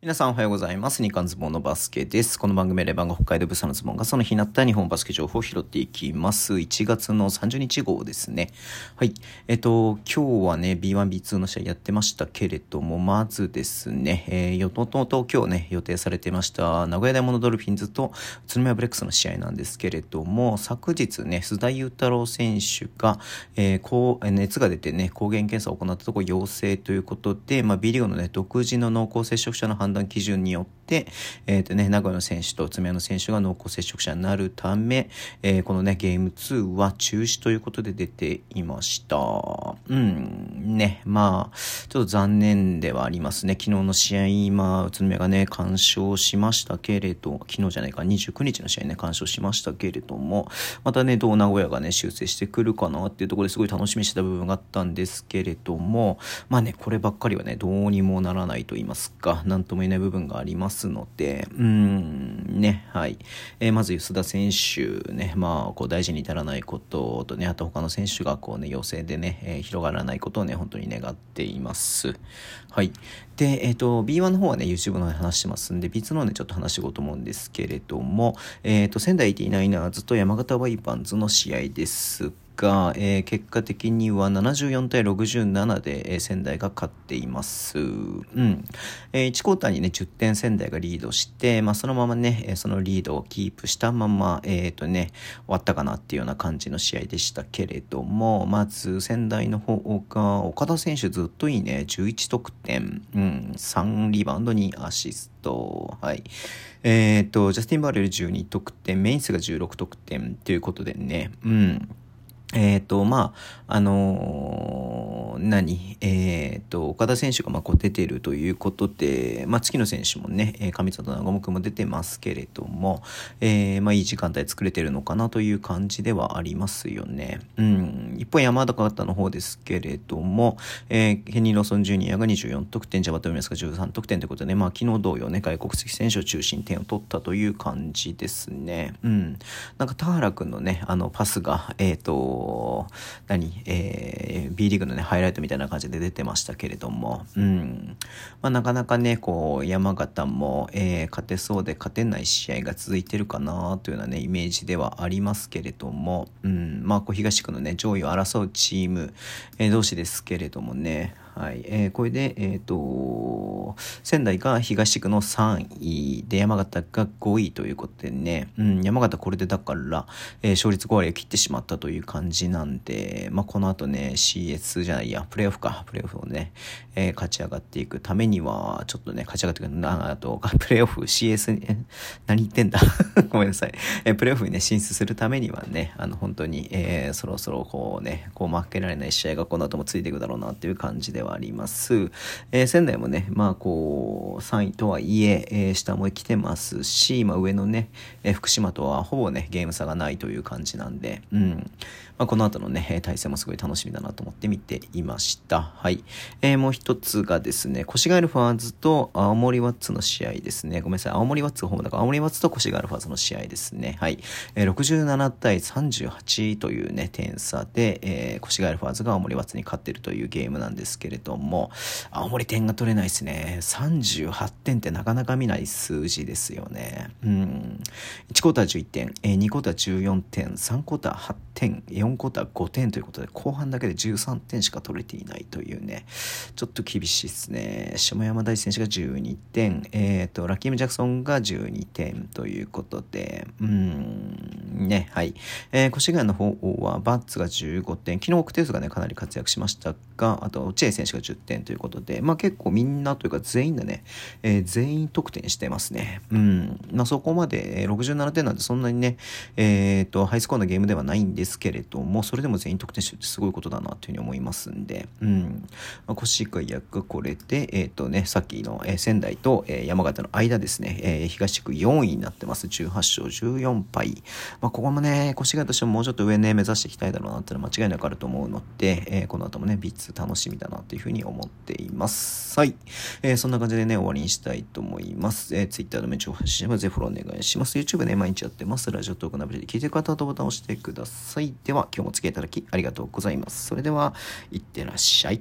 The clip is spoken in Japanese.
皆さんおはようございます。日刊ズボンのバスケです。この番組で番が北海道ブサのズボンがその日になった日本バスケ情報を拾っていきます。1月の30日号ですね。はい。えっと、今日はね、B1、B2 の試合やってましたけれども、まずですね、えー、よととと今日ね、予定されてました名古屋ダイモンドドルフィンズと宇都宮ブレックスの試合なんですけれども、昨日ね、須田裕太郎選手が、えー、こう、熱が出てね、抗原検査を行ったところ陽性ということで、まあ、B リーグのね、独自の濃厚接触者の判判断基準によっ、えっ、ー、とね、名古屋の選手と爪の選手が濃厚接触者になるため、えー、このね、ゲーム2は中止ということで出ていました。うん、ね、まあ、ちょっと残念ではありますね。昨日の試合、まあ、宇都宮がね、干渉しましたけれど、昨日じゃないか、29日の試合ね、干渉しましたけれども、またね、どう名古屋がね、修正してくるかなっていうところですごい楽しみにしてた部分があったんですけれども、まあね、こればっかりはね、どうにもならないと言いますか、なんとも言えない部分がありますので、うん、ね、はい。えー、まず、須田選手ね、まあ、こう、大事に至らないこととね、あと他の選手がこうね、陽性でね、えー、広がらないことをね、本当に願っています。はい。で、えっ、ー、と、B1 の方はね、YouTube の方で話してますんで、B2 の方でちょっと話しようと思うんですけれども、えっ、と、仙台 89ers と山形ワイパンズの試合ですが、えー、結果的には74対67で、えー、仙台が勝っています。うん。えー、1クォーターにね、10点仙台がリードして、まあ、そのままね、えそのリードをキープしたまま、えっ、とね、終わったかなっていうような感じの試合でしたけれども、まず仙台の方が、岡田選手ずっといいね、11得点、うん、3リバウンドにアシスト、はい。えっ、と、ジャスティン・バレル12得点、メインスが16得点ということでね、うん。えっ、ー、と、まあ、あのー、何？えっ、と、岡田選手がまあこう出てるということで、まあ、月野選手もね、え上里長もくも出てますけれども、えー、まあ、いい時間帯作れてるのかなという感じではありますよね。うん。一方、山田方の方ですけれども、えー、ヘニー・ローソン・ジュニアが24得点、ジャバトミヤスが13得点ということで、まあ、昨日同様ね、外国籍選手を中心点を取ったという感じですね。うん。なんか、田原君のね、あの、パスが、えっ、と、何、えー、B リーグのね、ハイライトみたいな感じで出てましたけれども、うん。まあ、なかなかね、こう、山形も、えー、勝てそうで勝てない試合が続いてるかなというようなね、イメージではありますけれども、うん。まあ、こう、東区のね、上位を争うチーム、えー、同士ですけれどもね、はい。えー、これで、えっ、ー、と、仙台が東区の3位で、山形が5位ということでね、うん、山形これでだから、えー、勝率5割を切ってしまったという感じなんで、まあ、この後ね、CS じゃないや、プレイオフか、プレイオフをね、えー、勝ち上がっていくためには、ちょっとね、勝ち上がっていくな、あと、プレイオフ、CS に、何言ってんだ？ごめんなさい。えー、プレイオフにね、進出するためにはね、あの、本当に、えー、そろそろこうね、こう負けられない試合がこの後もついていくだろうなっていう感じでははあります。えー、仙台もね、まあこう、3位とはいえ、えー、下も来てますし、まあ上のね、えー、福島とはほぼね、ゲーム差がないという感じなんで、うん。まあ、この後のね、対戦もすごい楽しみだなと思って見ていました。はい。えー、もう一つがですね、越谷アルファーズと青森ワッツの試合ですね。ごめんなさい。青森ワッツがホームだから、青森ワッツと越谷アルファーズの試合ですね。はい。えー、67対38というね、点差で、えー、越谷アルファーズが青森ワッツに勝ってるというゲームなんですけれども、青森点が取れないですね。38点ってなかなか見ない数字ですよね。うん。1クォーター11点、えー、2クォーター14点、3クォーター8点、4クォーター5点ということで、後半だけで13点しか取れていないというね、ちょっと厳しいですね。下山大選手が12点、えっ、ー、と、ラッキーム・ジャクソンが12点ということで、うん、ね、はい。えー、越谷の方は、バッツが15点、昨日、オクテーズがね、かなり活躍しましたが、あと、チェイ選手が10点ということで、まあ結構みんなというか全員でね、えー、全員得点してますね。うん。まあそこまで、67点なんてそんなにね、えっ、ー、と、ハイスコアのゲームではないんですですけれども、それでも全員得点してるってすごいことだなというふうに思いますんで、うん。まあ、越谷がこれで、えっ、ー、とね、さっきの、えー、仙台と、えー、山形の間ですね、えー、東区4位になってます。18勝14敗。まあ、ここもね、越谷としてももうちょっと上ね、目指していきたいだろうなっていうのは間違いなくあると思うので、えー、この後もね、ビッツ楽しみだなというふうに思っています。はい。えー、そんな感じでね、終わりにしたいと思います。えー、Twitter のメンチを発信します。ぜひフォローお願いします。YouTube ね、毎日やってます。ラジオトークナビで聞いてる方はボタンを押してくださいさい。では、今日もお付き合いいただきありがとうございます。それでは、いってらっしゃい。